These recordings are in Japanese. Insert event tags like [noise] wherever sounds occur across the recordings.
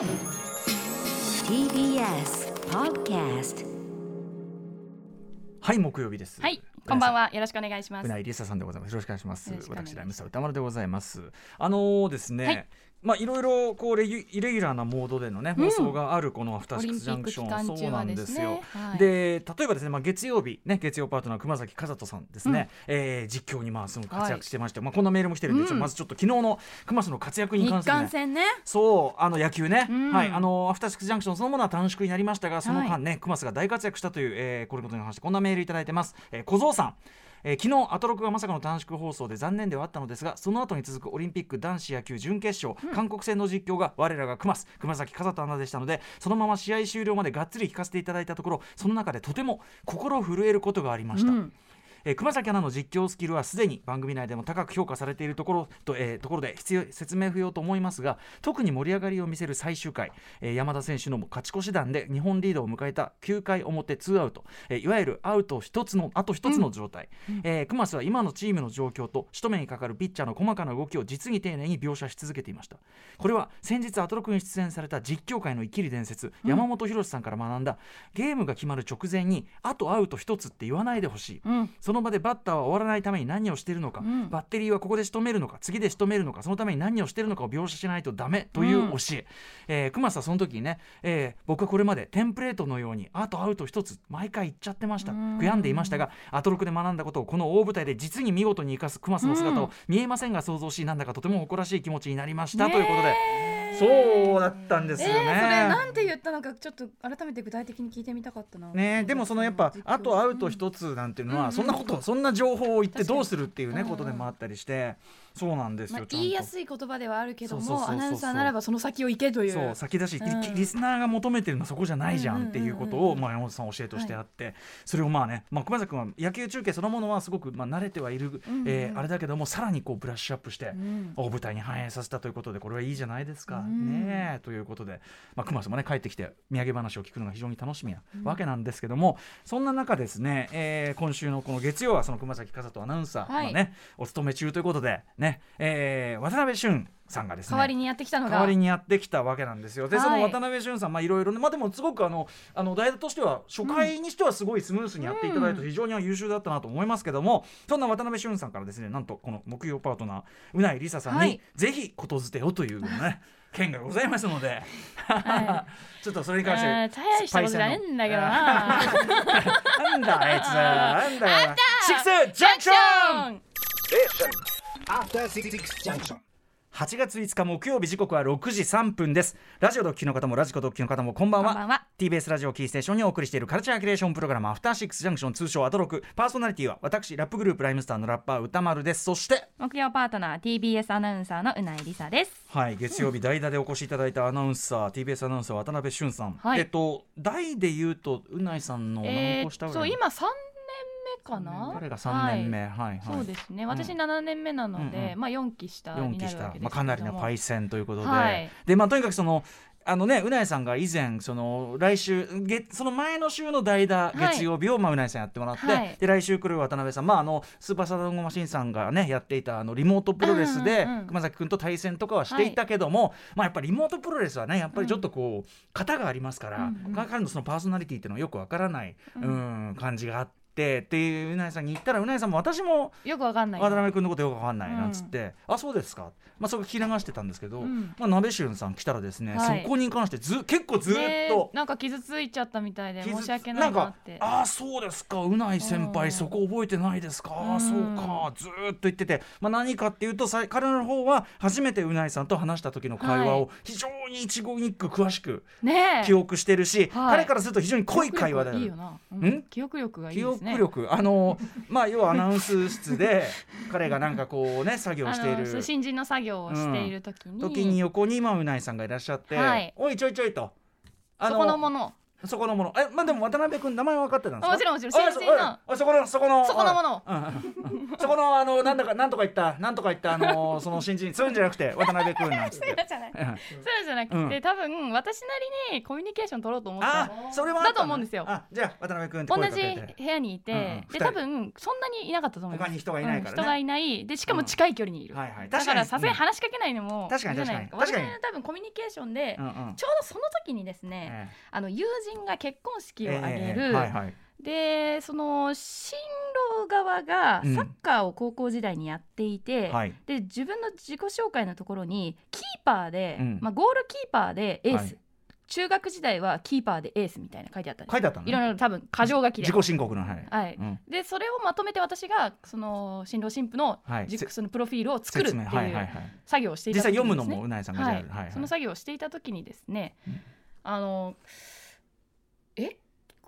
TBS Podcast はい木曜日です。はい、こんばんは。よろしくお願いします。うないりささんでございます。よろしくお願いします。よろしくお願いします私ライムスター歌丸でございます。あのーですね、はいまあいろいろこうレギュイレギュラーなモードでのね放送があるこのアフターシックスジャンクション、そうなんですよで例えばですねまあ月曜日ね月曜パートナー熊崎和人さんですね、えー実況にまあすごく活躍してまして、まあこんなメールも来てるんで、ちょっとまずちょっと昨日の熊瀬の活躍に日関する、ね、韓戦ね。そうあの野球ね、うん。はいあのアフターシックスジャンクションそのものは短縮になりましたがその間はね、熊瀬が大活躍したという、えーこれことに関してこんなメールいただいてます、えー小僧さんえー昨日アトロクがまさかの短縮放送で残念ではあったのですがその後に続くオリンピック男子野球準決勝、韓国戦の実況が我らが熊須熊崎風人アナでしたのでそのまま試合終了までがっつり聞かせていただいたところその中でとても心震えることがありました、うんえー熊崎アナの実況スキルはすでに番組内でも高く評価されているところと,、えーところで必要説明不要と思いますが特に盛り上がりを見せる最終回、えー山田選手の勝ち越し弾で日本リードを迎えた9回表ツーアウト、えーいわゆるアウト1つのあと1つの状態、えー熊須は今のチームの状況と仕留めにかかるピッチャーの細かな動きを実に丁寧に描写し続けていました。これは先日アトロクに出演された実況界の生きる伝説、山本博さんから学んだゲームが決まる直前にあとアウト1つって言わないでほしい、うん。その場でバッターは終わらないために何をしているのか、うん。バッテリーはここで仕留めるのか次で仕留めるのかそのために何をしているのかを描写しないとダメという教え、えー熊須はその時にね、えー僕はこれまでテンプレートのようにあとアウト一つ毎回言っちゃってました。うん。悔やんでいましたがアトロクで学んだことをこの大舞台で実に見事に生かす熊須の姿をうん。見えませんが想像しなんだかとても誇らしい気持ちになりました、ねということで。そうだったんですえー、よね。それなんて言ったのかちょっと改めて具体的に聞いてみたかったな。ね、でもそのやっぱあとアウト一つなんていうのは、うん。そんなことそんな情報を言ってどうするっていうねことでもあったりしてそうなんですよ、まあ、言いやすい言葉ではあるけどもアナウンサーならばその先を行けという。そう先だし、うん。リリスナーが求めてるのはそこじゃないじゃうんっていうことを、まあ、山本さん教えとしてあって、それをまあね、まあ、熊崎君は野球中継そのものはすごくまあ慣れてはいる、うんうん。えーあれだけどもさらにこうブラッシュアップして、うん。大舞台に反映させたということでこれはいいじゃないですか。うん。ねえということで、まあ、熊さんもね帰ってきて土産話を聞くのが非常に楽しみなわけなんですけども、そんな中ですね、えー今週のこの月曜はその熊崎和人アナウンサーがね、お勤め中ということでね、えー渡辺俊さんがですね代わりにやってきたのが。代わりにやってきたわけなんですよ。で、はいその渡辺俊さん、まあいろいろね、まあでもすごくあのあの代打としては初回にしてはすごいスムースにやっていただいて非常に優秀だったなと思いますけども、そんな渡辺俊さんからですね、なんとこの木曜パートナーうないりささんに、はいぜひことづてをというね。[laughs] 件がございますので、は [laughs] ちょっとそれに関して、えー大したことじゃねえんだけどな。[laughs] なんだあいつなんだよシックスジャンクション.8月5日木曜日時刻は6時3分です。ラジオドッキの方もラジコドッキの方もこんばんは。こんばんは。TBS ラジオキーステーションにお送りしているカルチャーキュレーションプログラムアフターシックスジャンクション。通称アトロクパーソナリティは私ラップグループライムスターのラッパー歌丸です。そして木曜パートナー TBS アナウンサーのうないりさです。はい月曜日代打でお越しいただいたアナウンサー TBS アナウンサー渡辺俊さん、はい。えっと代で言うとうないさんの何えー、個下ぐらい、そう今3年目かな？彼が3年目、はいはい。はいそうですね。ん。私7年目なので、うんうん。まあ4期下4に期したなるわけですけども。まあ、かなりのパイセンということで、はい。でまあとにかくそのあのねうないさんが以前その来週月その前の週の代打はい月曜日を、まあうないさんやってもらって、はい。で来週来る渡辺さん。まああのスーパーサダンゴマシンさんがねやっていたあのリモートプロレスで、うんうんうん。熊崎君と対戦とかはしていたけども、まあやっぱりリモートプロレスはねやっぱりちょっとこう型がありますから、うんうん。彼のそのパーソナリティっていうのはよくわからない、ううんん、感じがあってっていううないさんに言ったらうないさんも私もよくわかんないな。渡辺君のことよくわかんないなんつって、あそうですかまあそこ聞き流してたんですけど、うんまあ鍋俊さん来たらですね、はいそこに関してず結構ずっねと。なんか傷ついちゃったみたいで申し訳ないなって。ああそうですかうない先うん輩そこ覚えてないですか、ああそううんかずーっと言ってて、まあ、何かっていうとさ彼の方は初めてうないさんと話した時の会話はいを非常に一語一句詳しくねえ。記憶してるし、はい彼からすると非常に濃い会話だよ記憶力いいよな。うんん？記憶力がいい記ですね。憶力あのまあ要はアナウンス室で彼がなんかこうね作業している。新人の作業をしている時に、時に横に今うないさんがいらっしゃって「はい。おいちょいちょい」と。あそこのものそこのもの。えまあでも渡辺君名前分かってたんですか？もちろんもちろん。あ新人の。あそこのそこのそこのもの。[laughs] そこのあのなんだかなんとか言ったなんとか言ったあの [laughs] その新人。そういうんじゃなくて渡辺君なんつって。[laughs] じゃない。うん。そうじゃなくて、うん。多分私なりにコミュニケーション取ろうと思ったあそれはだ。と思うんですよ。あじゃあ渡辺君同じ部屋にいて、で人。多分そんなにいなかったと思います。他に人がいないからね。うん人がいない。でしかも近い距離にいる、はいはい。だ確からさすがに話しかけないのも確かに確かに。私は多分コミュニケーションで、うんうん。ちょうどその時にですね、え。あの友人が結婚式えを挙げる、ええはいはい。でその新郎側がうん。サッカーを高校時代にやっていて、はい。で自分の自己紹介のところにキーパーで、うん。まあ、ゴールキーパーでエース、はい。中学時代はキーパーでエースみたいな書いてあったんです書いてあったのね。いろいろ多分箇条書きで。自己申告のはい。はい。うん。でそれをまとめて私がその新郎新婦のはい。じそのプロフィールを作るっていうはい作業をしていた実際時にですね。読むのもうなえさんがはい。はいはい。その作業をしていた時にですね、うん。あのえ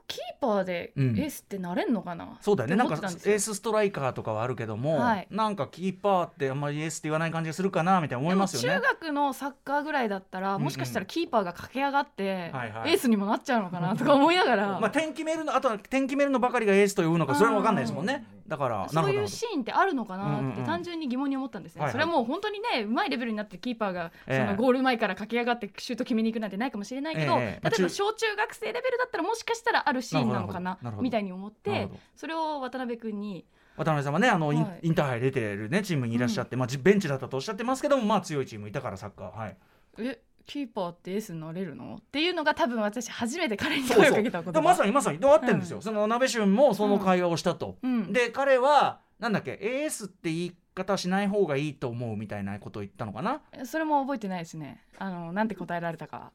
キーパーでエうん。ースってなれんのかな、そうだよね。なんかエースストライカーとかはあるけども、はい。なんかキーパーってあんまりエースって言わない感じがするかなみたいな思いますよね。中学のサッカーぐらいだったら、うんうん。もしかしたらキーパーが駆け上がって、はいはい。エースにもなっちゃうのかなとか思いながら、まあ点決めるのあとは点決めるのばかりがエースと呼ぶのかそれは分かんないですもんねだからそういうシーンってあるのかなうんうんうん。って単純に疑問に思ったんですね、はいはい。それはもう本当にねうまいレベルになってキーパーがそえ。えのゴール前から駆け上がってシュート決めに行くなんてないかもしれないけど、ええ。まあ中例えば小中学生レベルだったらもしかしたらあるシーンなのかなみたいに思ってそれを渡辺君に渡辺さんはねあの、インはい。インターハイ出てるねチームにいらっしゃって、まあじベンチだったとおっしゃってますけどもまあ強いチームいたからサッカー。はい「えキーパーってエースになれるの?」っていうのが多分私初めて彼に声をかけたことでまさにまさに。で合ってるんですよ、その鍋俊もその会話をしたと、うん。で彼はなんだっけ？エースって言い方しない方がいいと思うみたいなことを言ったのかな？それも覚えてないですね。あのなんて答えられたか。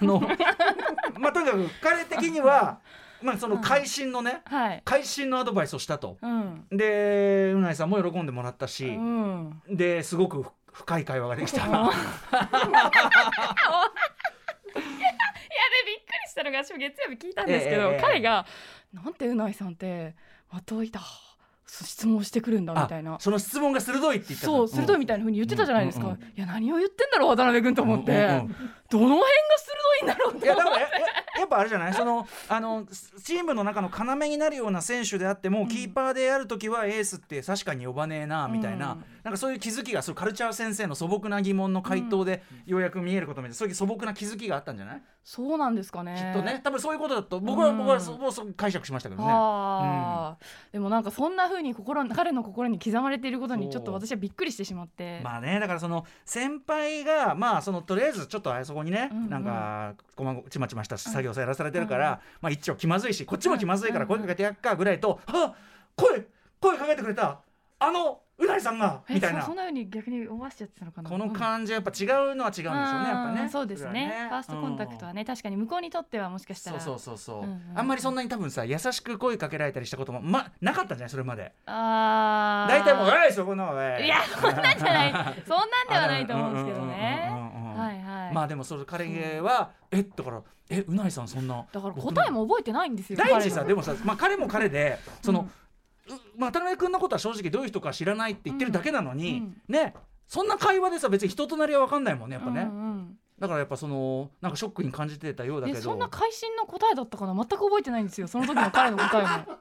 あの [laughs] まあとにかく彼的には [laughs] まあその会心のね、はい。会心のアドバイスをしたと。うん。でうないさんも喜んでもらったうし、ん。ですごく深い会話ができた。[laughs] いやでびっくりしたのが私も月曜日聞いたんですけど、ええええ彼が「なんてうないさんってまたいた質問してくるんだ」みたいな。あ。その質問が鋭いって言ったそう鋭いみみたいな風に言ってたじゃないですか、いや何を言ってんだろう渡辺君と思って、どの辺が鋭いんだろうっていやだからやややっぱあれじゃない？そのあのチームの中の要になるような選手であっても、うん。キーパーでやるときはエースって確かに呼ばねえなみたいな、うん。なんかそういう気づきがそうカルチャー先生の素朴な疑問の回答でようやく見えることみたいなそういう素朴な気づきがあったんじゃない、そうなんですかね。きっとね。多分そういうことだと僕は、うん。僕はそうそう解釈しましたけどね。あー。でもなんかそんな風に心彼の心に刻まれていることにちょっと私はびっくりしてしまって、まあねだからその先輩がまあそのとりあえずちょっとあそこにね、うんうん。なんかこまごちまちました作業さやらされてるから、まあ一応気まずいしこっちも気まずいから声かけてやっかぐらいと「はっ声声かけてくれたあのうなりさんが」えみたいな。そそんな風に逆に思わしちゃってたのかな？このうん。感じはやっぱ違うのは違うんでしょうねやっぱね。うんそうですね。れはファーストコンタクトはね、確かに向こうにとってはもしかしたら。そうそうそうそう、うんうん。あんまりそんなに多分さ優しく声かけられたりしたこともまなかったんじゃない？それまで。あー。大体もう「おいそこのおい」いやそんなんじゃない。[laughs] そんなんではないと思うんですけどねはいはい、まあでもそれ彼はえだからえうないさんそんなだから答えも覚えてないんですよ第一さでもさ、まあ、彼も彼でその、うん渡辺君のことは正直どういう人か知らないって言ってるだけなのに、うんねそんな会話でさ別に人となりは分かんないもんねやっぱね、うんうん。だからやっぱそのなんかショックに感じてたようだけど。えそんな会心の答えだったかな？全く覚えてないんですよその時の彼の答えも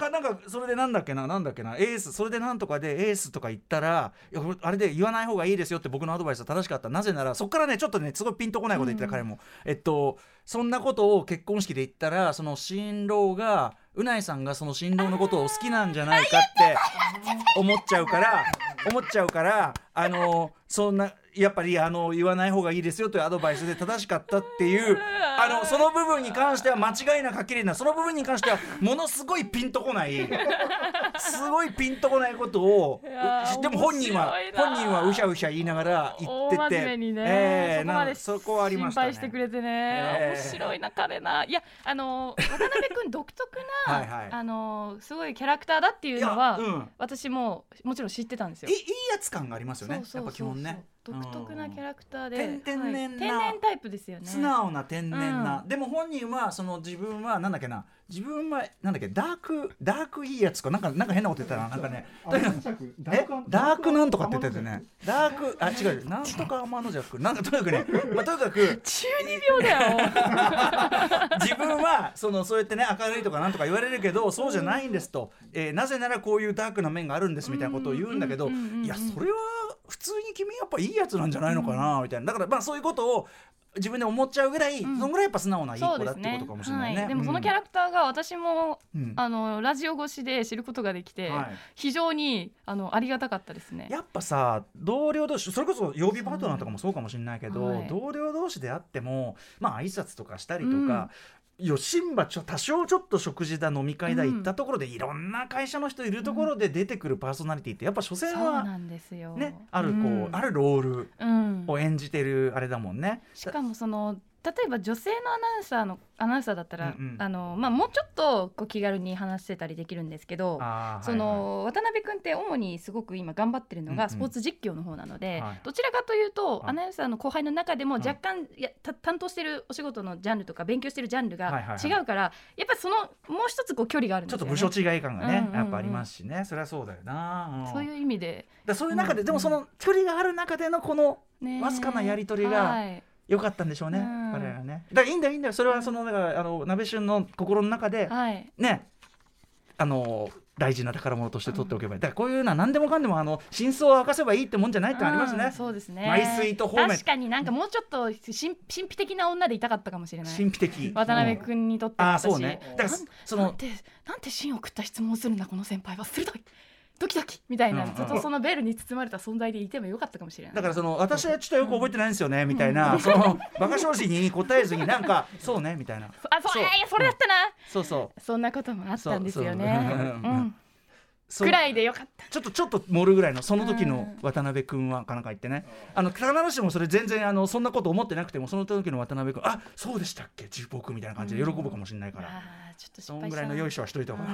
かなんかそれでなんだっけななんだっけなエースそれでなんとかでエースとか言ったらいやあれで言わない方がいいですよって僕のアドバイスは正しかった。なぜならそこからねちょっとねすごいピンとこないこと言ってたうん。彼も、えっとそんなことを結婚式で言ったらその新郎がうないさんがその新郎のことを好きなんじゃないかって思っちゃうから思っちゃうからあのそんなやっぱりあの言わない方がいいですよというアドバイスで正しかったっていう [laughs] あのその部分に関しては間違いなくはっきりなその部分に関してはものすごいピンとこない。すごいピンとこないことをでも本人は本人はうしゃうしゃ言いながら言って大てえなそこはありましたね。心配してくれてね、ええ面白いな彼な。いやあの渡辺君独特な [laughs] あのすごいキャラクターだっていうのは、うん。私ももちろん知ってたんですよ。いいいやつ感がありますよね。やっぱ基本ね独特なキャラクターで、天天然な。はい天然タイプですよね。素直な天然な、うん。でも本人はその自分はなんだっけな。自分はなんだっけダークダークいいやつか。なんかなんか変なこと言ったな。なんかね。え？ダークなんとかって言ってたよね。ダークあ違う。なんとか天の弱。なんかとにかくね、[laughs] まあ、とにかく中二病だよ。[laughs] 自分はそのそうやってね明るいとかなんとか言われるけどそうじゃないんですと、えーなぜならこういうダークな面があるんですみたいなことを言うんだけどいやそれは普通に君やっぱいいやつなんじゃないのかなみたいな。だからまあそういうことを自分で思っちゃうぐらい、ん。そのぐらいやっぱ素直ないい子だってことかもしれないね。はい、でもそのキャラクターが私も、うん。あのラジオ越しで知ることができて、はい。非常にあのありがたかったですね。やっぱさ同僚同士それこそ曜日パートナーとかもそうかもしれないけど、はい。同僚同士であってもまあ挨拶とかしたりとか、よしんばちょ多少ちょっと食事だ飲み会だうん行ったところで、いろんな会社の人いるところで出てくるパーソナリティってやっぱ所詮はあるこう、うん。あるロールうん。を演じてるあれだもんね。しかもその例えば女性のアナウンサーのアナウンサーだったら、うんうん。あのまあ、もうちょっとこう気軽に話せたりできるんですけど。その渡辺君って主にすごく今頑張ってるのうんうん。がスポーツ実況の方なので、はい。どちらかというと、はい。アナウンサーの後輩の中でもはい。若干、いやた担当してるお仕事のジャンルとか勉強してるジャンルがはいはいはい。違うから、やっぱりそのもう一つこう距離があるんちょっですよね。と部署違い感がね、うんうんうん。やっぱありますしね。それはそうだよな、うん。そういう意味で、だからそういう中で、うんでもその距離がある中でのこのね、わずかなやり取りがはい良かったんでしょうね、うん。彼らはね。だからいいんだよいいんだよ。それはそのだからあの鍋旬の心の中で、はい。ねあの大事な宝物として取っておけばいい、だからこういうのは何でもかんでもあの真相を明かせばいいってもんじゃないってのありますね。うん、そうですね。マイスイート方面。確かになんかもうちょっと神神秘的な女でいたかったかもしれない。神秘的。渡辺君にとってああは私そうね。だからそのなんてなんて芯を食った質問をするんだこの先輩は。鋭いドキドキみたいな、ずっとそのベルに包まれた存在でいてもよかったかもしれない。だからその私はちょっとよく覚えてないんですよね、みたいな、そのバカ正直に答えずになんかそうねみたいな。あそういやいやそれだったな、そうそう。そんなこともあったんですよね。そうんくらいでよかった。ちょっとちょっと盛るぐらいのその時のうん。渡辺君はかなんか言ってね。あの必ずしもそれ全然あのそんなこと思ってなくてもその時の渡辺君あそうでしたっけ？自僕みたいな感じで喜ぶかもしれないから、あーちょっと失そんぐらいのよいしょはしといた方が。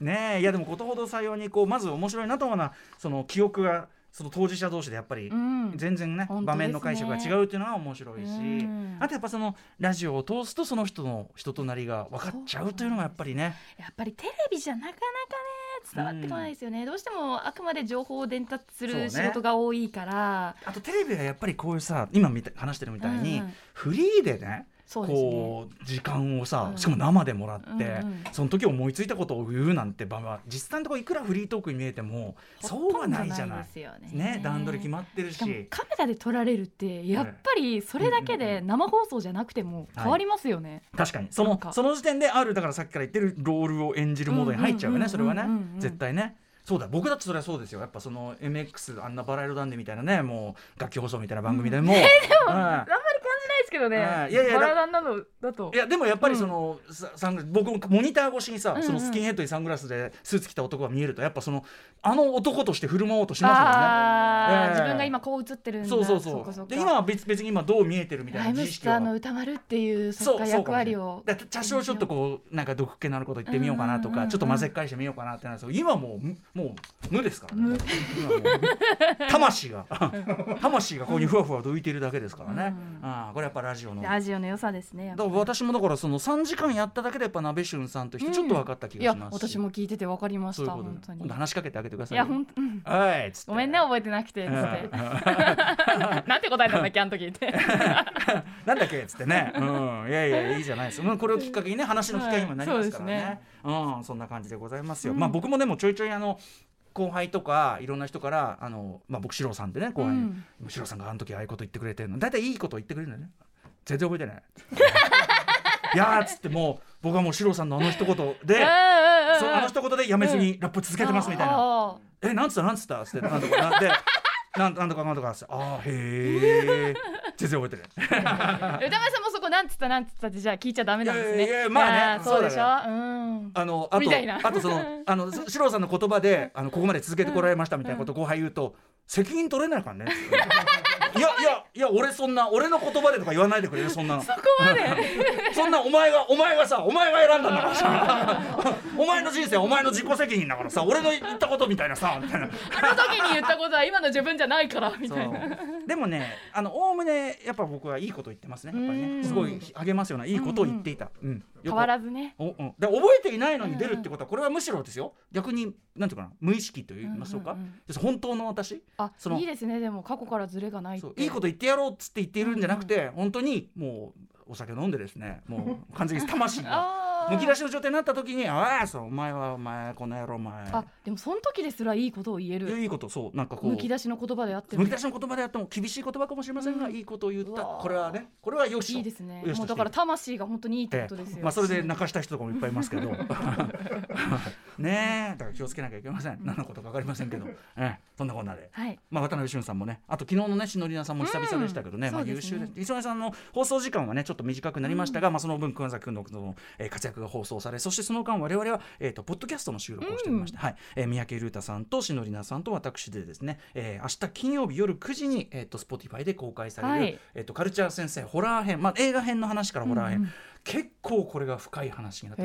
うん。[laughs] ねえ。いやでもことほど採用にこうまず面白いなと思うのはその記憶がその当事者同士でやっぱりうん。全然ね、本当ですね。場面の解釈が違うっていうのは面白いし、うん。あとやっぱそのラジオを通すとその人の人となりが分かっちゃうというのがやっぱりね。やっぱりテレビじゃなかなかね伝わってこないですよね、どうしてもあくまで情報を伝達する仕事が多いから。あとテレビはやっぱりこういうさ今みた話してるみたいに、うんうん。フリーでねこう時間をさ、うん。しかも生でもらって、うんうん。その時思いついたことを言うなんて場は実際のところいくらフリートークに見えてもそうはないじゃない。ですよね。ね段取り決まってるし。カメラで撮られるってやっぱりそれだけで生放送じゃなくても変わりますよね、確かに。そのその時点であるだからさっきから言ってるロールを演じるモードに入っちゃうよね、うんそれはね、うんうん。うん絶対ね。そうだ。僕だってそれはそうですよ。やっぱその MX あんなバラ色ダンデみたいなねもう楽器放送みたいな番組でも、うん。あんまり感じないですけどね、はい。いやいやだバラダンなのだと。いやでもやっぱりその、さサングラス僕もモニター越しにさ、うんうん。そのスキンヘッドにサングラスでスーツ着た男が見えるとやっぱそのあの男として振る舞おうとしますあー、ええ。自分が今こう映ってるんだ。そうそうそう。かか。で今は別別に今どう見えてるみたいライムな自意識は。スターの歌丸っていうそっか役割をだ多少ちょっとこうなんか毒気のあること言ってみようかなとか、うんうんうん。うんちょっと混ぜっ返してみようかなってなるんですけど今もうむもう無ですからね。魂が。[laughs] 魂がここにふわふわと浮いているだけですからね、うんああこれやっぱラジオの。ラジオの良さですねだから私もだからその3時間やっただけでやっぱ鍋俊さんとしてちょっと分かった気がします。し、私も聞いてて分かかりました本当に。話しかけてあげてくださいいやほん、うん、はいごめんね覚えてなくてつって。[laughs] なんて答えたんだっけあの時って。[laughs] なんだっけっつってね、うん、いやいやいいじゃないです。まあこれをきっかけにね話の機会にもなりますからね,、はいそうね。うんそんな感じでございますよ、うん。まあ僕もでもちょいちょいあの後輩とかいろんな人からあの、まあ、僕四郎さんでね後輩に、うん四郎さんがあの時ああいうこと言ってくれてるの大体いいこと言ってくれるんだよね。全然覚えてない。[laughs] いやーっつってもう僕はもう四郎さんのあの一言でそうあの一言でやめずにラップ続けてますみたいな。あえなんつった？なんつった？っつってなんとかな。ん [laughs] でなんなんとかなんとかっあーへえ全然覚えてない。ー [laughs] 歌丸さんもそこなんつった？なんつった？ってじゃあ聞いちゃダメなんですね。いやまあねそうでしょ？そううん。あのあとあとその [laughs] あのし四郎さんの言葉であのここまで続けてこられましたみたいなことを後輩言うと責任取れないからねいやいやいや俺そんな俺の言葉でとか言わないでくれるそんなの。そこまで。[laughs] そんなお前がお前がさお前が選んだんだからさ。[laughs] お前の人生お前の自己責任だからさ俺の言ったことみたいなさみたいな。あの時に言ったことは今の自分じゃないからみたいな。でもねあのおおむねやっぱ僕はいいこと言ってますねやっぱりうんね。すごい励ますようないいことを言っていた、うん変わらずね。おうん、で覚えていないのに出るってことはこれはむしろですよ逆になんていうかな無意識と言いましょうか、うんうんうん本当の私？あその。いいですね。でも過去からズレがないそういいこと言ってやろうっつって言っているんじゃなくて、本当にもうお酒飲んでですね [laughs] もう完全に魂がむき出しの状態になった時に「ああそうお前はお前この野郎お前。あでもその時ですらいいことを言える。いいことそうなんかこうむき出しの言葉であっても。むき出しの言葉であっても厳しい言葉かもしれませんが、うん。いいことを言った。これはねこれはよしと。いいですね。もうだから魂が本当にいいってえことですよ、えまあそれで [laughs] 泣かした人とかもいっぱいいますけど [laughs] ねえ。だから気をつけなきゃいけません。何のことか分かりませんけど、ええ、そんなこんなで。はい。まあ、渡辺俊さんもね。あと昨日のねしのりなさんも久々でしたけどね、まあ、優秀です。磯根さんの放送時間はねちょっと短くなりましたが、まあ、その分熊崎君のその、えー活躍が放送されそしてその間我々は、えー、とポッドキャストの収録をしておりまして、はい。えー三宅龍太さんとしのりなさんと私でですね、えー明日金曜日夜9時に、えー、と Spotify で公開される、はい。えー、とカルチャー先生ホラー編、まあ、映画編の話からホラー編、結構これが深い話になって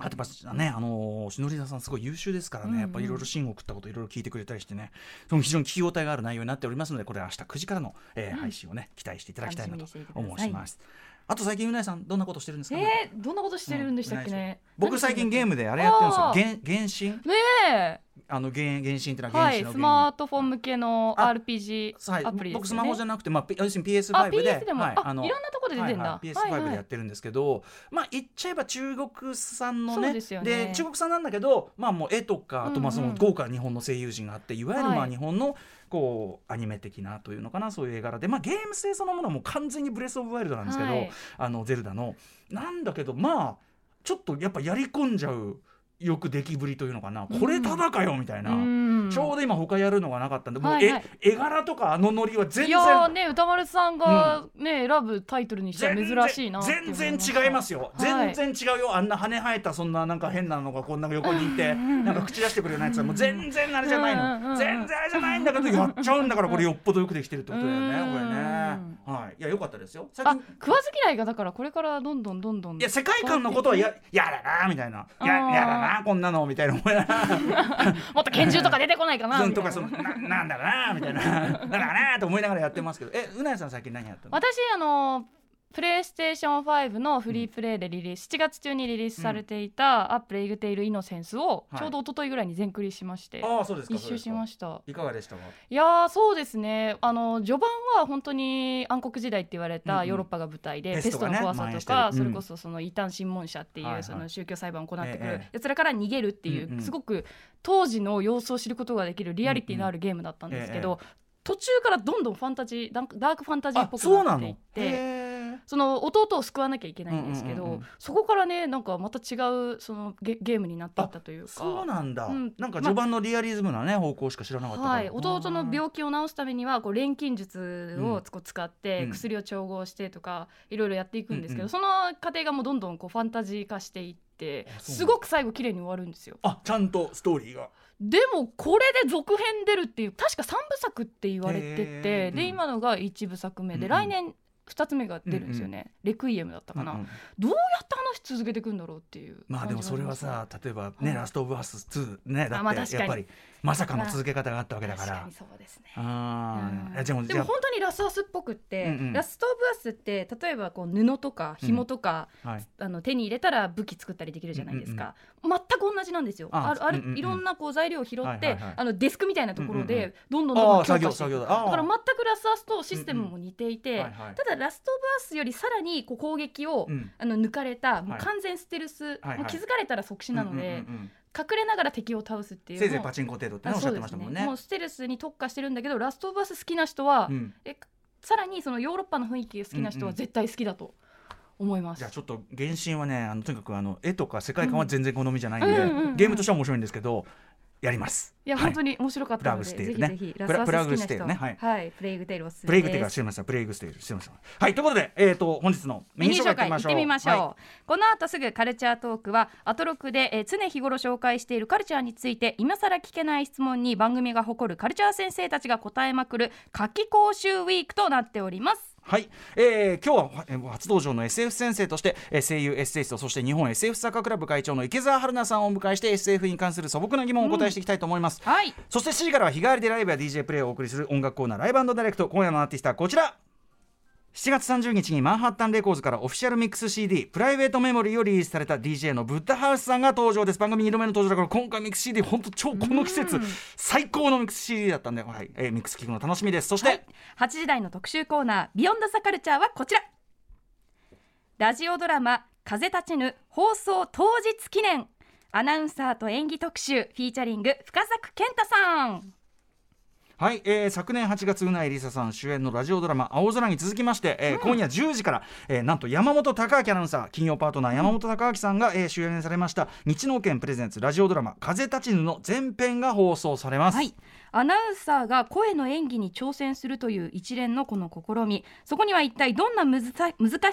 あとやね、あのー、しのりなさんすごい優秀ですからね、うん。うんやっぱいろいろ芯を食ったこといろいろ聞いてくれたりしてね、その非常に聞き応えがある内容になっておりますので、これは明日9時からの、えー配信をね、期待していただきたいなと思います。あと最近うなえさんどんなことしてるんですか、えー、どんなことしてるんでしたっけね、僕最近ゲームであれやってるんですよ。原原神？ねあの原原神っていうのは原神のスマートフォン向けのあ RPG はい。アプリですよね。僕スマホじゃなくて、まあ、要するにあ PS5 で。PS でも、はいあいろんなところで出てんだ、はいはい。PS5 でやってるんですけど、まあ言っちゃえば中国産のねでね。中国産なんだけど、まあ、もう絵とかあとまあそうんうん。の豪華な日本の声優陣があっていわゆるまあはい。日本のこうアニメ的なというのかなそういう絵柄で、まあ、ゲーム性そのものはもう完全にブレス・オブ・ワイルドなんですけど、はい。あのゼルダの。なんだけどまあちょっとやっぱやり込んじゃうよく出来ぶりというのかな。これただかよみたいな。うん。ちょうど今他やるのがなかったんで、もう絵絵柄とかあのノリは全い然やーね歌丸さんがね、選ぶタイトルにしては珍しいな全然違いますよ、はい。全然違うよ。あんな羽生えたそんななんか変なのがこんな横にいてなんか口出してくれなやつはもう全然あれじゃないの。全然あれじゃないんだけどやっちゃうんだからこれよっぽどよくできてるってことだよねうんこれね。はい。いやよかったですよ。最あ近食わず嫌いがだからこれからどんどんどんどん。いや世界観のことはややだなみたいな。ややだなこんなのみたいな。思いながらもっと拳銃とか出てこないかなとかそのななんだろうなみたいな。だかなと思いながらやってますけど。えうなやさん最近何やったの？私あのプレイステーション5のフリープレイでリリース、7月中にリリースされていた「アップレイグテイルイノセンス」をはい。ちょうど一昨日ぐらいに全クリしまして、ああそうですか一周しました。いかがでしたか？いやーそうですね。あの序盤は本当に暗黒時代って言われたヨーロッパが舞台で、ペストの怖さとか、それこそその異端審問者っていう、その宗教裁判を行ってくえるえやつらから逃げるっていう、すごく当時の様子を知ることができるリアリティのあるゲームだったんですけど、え途中からどんどんファンタジーダークファンタジーっあぽくなっていって。その弟を救わなきゃいけないんですけど、うんうんうんうん。そこからねなんかまた違うそのゲゲームになっていったというか。そうなんだ、うん。なんか序盤のリアリズムなね、方向しか知らなかったはい、弟の病気を治すためにはこう錬金術を使っうん。て薬を調合してとかいろいろやっていくんですけど、うんうん。その過程がもうどんどんこうファンタジー化していってすごく最後綺麗に終わるんですよ。あちゃんとストーリーが。でもこれで続編出るっていう確か3部作って言われてへてで今のが1部作目で来年2つ目が出るんですよね、レクイエムだったかな、うんうん。どうやって話続けていくんだろうっていうまあでもそれはさ例えばね、はい。ラストオブアス2ねだあまあってやっぱりまさかの続け方があったわけだから。確かにそうですね。あうん。でもでも本当にラスアスっぽくって、うんうん。ラスト・オブ・アスって例えばこう布とか紐とか、はい。あの手に入れたら武器作ったりできるじゃないですか、全く同じなんですよ。ああるある、うんうんうん。いろんなこう材料を拾って、はいはいはい。あのデスクみたいなところうんうんうん。でどんどんどんどんああ作業強化していく。作業だ。から全くラスアスとシステムも似ていて、ただラスト・オブ・アスよりさらにこう攻撃を、うん。あの抜かれたもはい。う完全ステルス、はいはい。もう気づかれたら即死なので、隠れながら敵を倒すっていうせいぜいパチンコ程度っておっしゃってましたもんね。もうステルスに特化してるんだけどラスト・オブ・アス好きな人は、うん。えさらにそのヨーロッパの雰囲気が好きな人は絶対好きだと思います。じゃあちょっと原神はねあのとにかくあの絵とか世界観は全然好みじゃないんで、うんうんうん。ゲームとしては面白いんですけどやります。いや、はい。本当に面白かったので、ぜひぜひラプラス好きな人グステイルね。はい。プレイグテイルおすすプレイグテイルがめです。してましたプレイグステイルしてましたはいということでえっ、と本日のメメニュー紹介行ってみましょう、はこの後すぐカルチャートークはアトロクで、えー常日頃紹介しているカルチャーについて今更聞けない質問に番組が誇るカルチャー先生たちが答えまくる夏季講習ウィークとなっておりますはい、えー、今日はえー初登場の SF 先生として、えー声優エッセイストそして日本 SF サッカークラブ会長の池澤春菜さんをお迎えして SF に関する素朴な疑問をお答えしていきたいと思います、はい。そして7時からは日替わりでライブや DJ プレイをお送りする音楽コーナーライブダイレクト。今夜のアーティストはこちら7月30日にマンハッタンレコーズからオフィシャルミックス CD プライベートメモリーをリリースされた DJ のブッダハウスさんが登場です。番組2度目の登場だから今回ミックス CD 本当超この季節最高のミックス CD だったんで、はい。えーミックス聞くの楽しみです。そして、はい、8時台の特集コーナー「ビヨンドザカルチャーはこちら。ラジオドラマ「風立ちぬ」放送当日記念。アナウンサーと演技特集フィーチャリング深作健太さんはい、えー、昨年8月うないりささん主演のラジオドラマ「青空」に続きまして、えー今夜10時から、えーなんと山本貴明アナウンサー金曜パートナー山本貴明さんが、えー主演されました日農研プレゼンツラジオドラマ「風立ちぬ」の前編が放送されます。はいアナウンサーが声の演技に挑戦するという一連のこの試み。そこには一体どんな難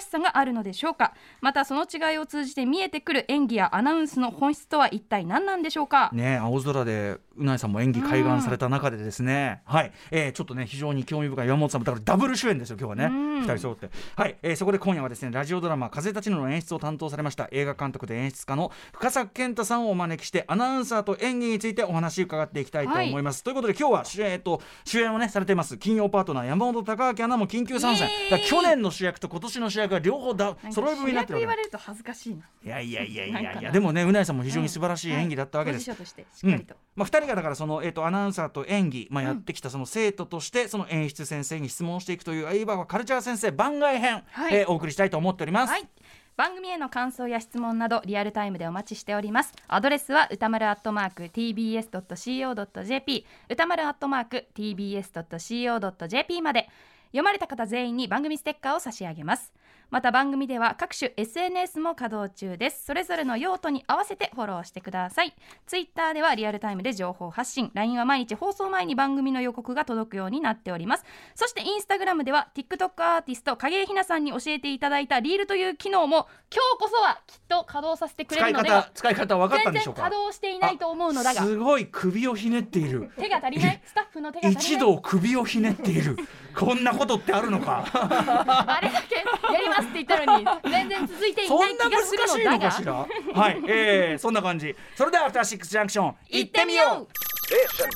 しさがあるのでしょうか。またその違いを通じて見えてくる演技やアナウンスの本質とは一体何なんでしょうか。ね、青空でうないさんも演技開眼された中でですね、はい、えーちょっとね非常に興味深い山本さんもだからダブル主演ですよ今日はね。うん。二人揃って。はい、えーそこで今夜はですねラジオドラマ風立ちぬの演出を担当されました映画監督で演出家の深作健太さんをお招きしてアナウンサーと演技についてお話伺っていきたいと思います、ということで今日は主演,、えっと、主演をねされています金曜パートナー山本貴明アナも緊急参戦。イエーイ。だから去年の主役と今年の主役が両方だ揃い踏みになってる言われると恥ずかしいな。いやいやいやいやいや。でもねうないさんも非常に素晴らしい演技だったわけです、はい。ポジションとしてしっかりと、うん。まあ、2人がだからその、えー、とアナウンサーと演技、まあ、やってきたその生徒としてその演出先生に質問していくといういわばカルチャー先生番外編、はい。えーお送りしたいと思っております。はい番組への感想や質問などリアルタイムでお待ちしております。アドレスは歌丸アットマーク tbs.co.jp 歌丸アットマーク tbs.co.jp まで。読まれた方全員に番組ステッカーを差し上げます。また番組では各種 SNS も稼働中です。それぞれの用途に合わせてフォローしてください。ツイッターではリアルタイムで情報発信。LINE は毎日放送前に番組の予告が届くようになっております。そしてインスタグラムでは TikTok アーティスト影井ひなさんに教えていただいたリールという機能も今日こそはきっと稼働させてくれるのでは方使い方分かったんでしょうか？全然稼働していないと思うのだが。あすごい首をひねっている。手が足りない？スタッフの手が足り一ない？度首をひねっている。こんなことってあるのか？[laughs] あれだけ？やりますって言ったのに全然続いていそないんな難気がするしいののだがかしら？はい、えー、そんな感じそれではアフターシックスジャンクション行ってみよう Station.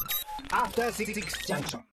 After Six Junction.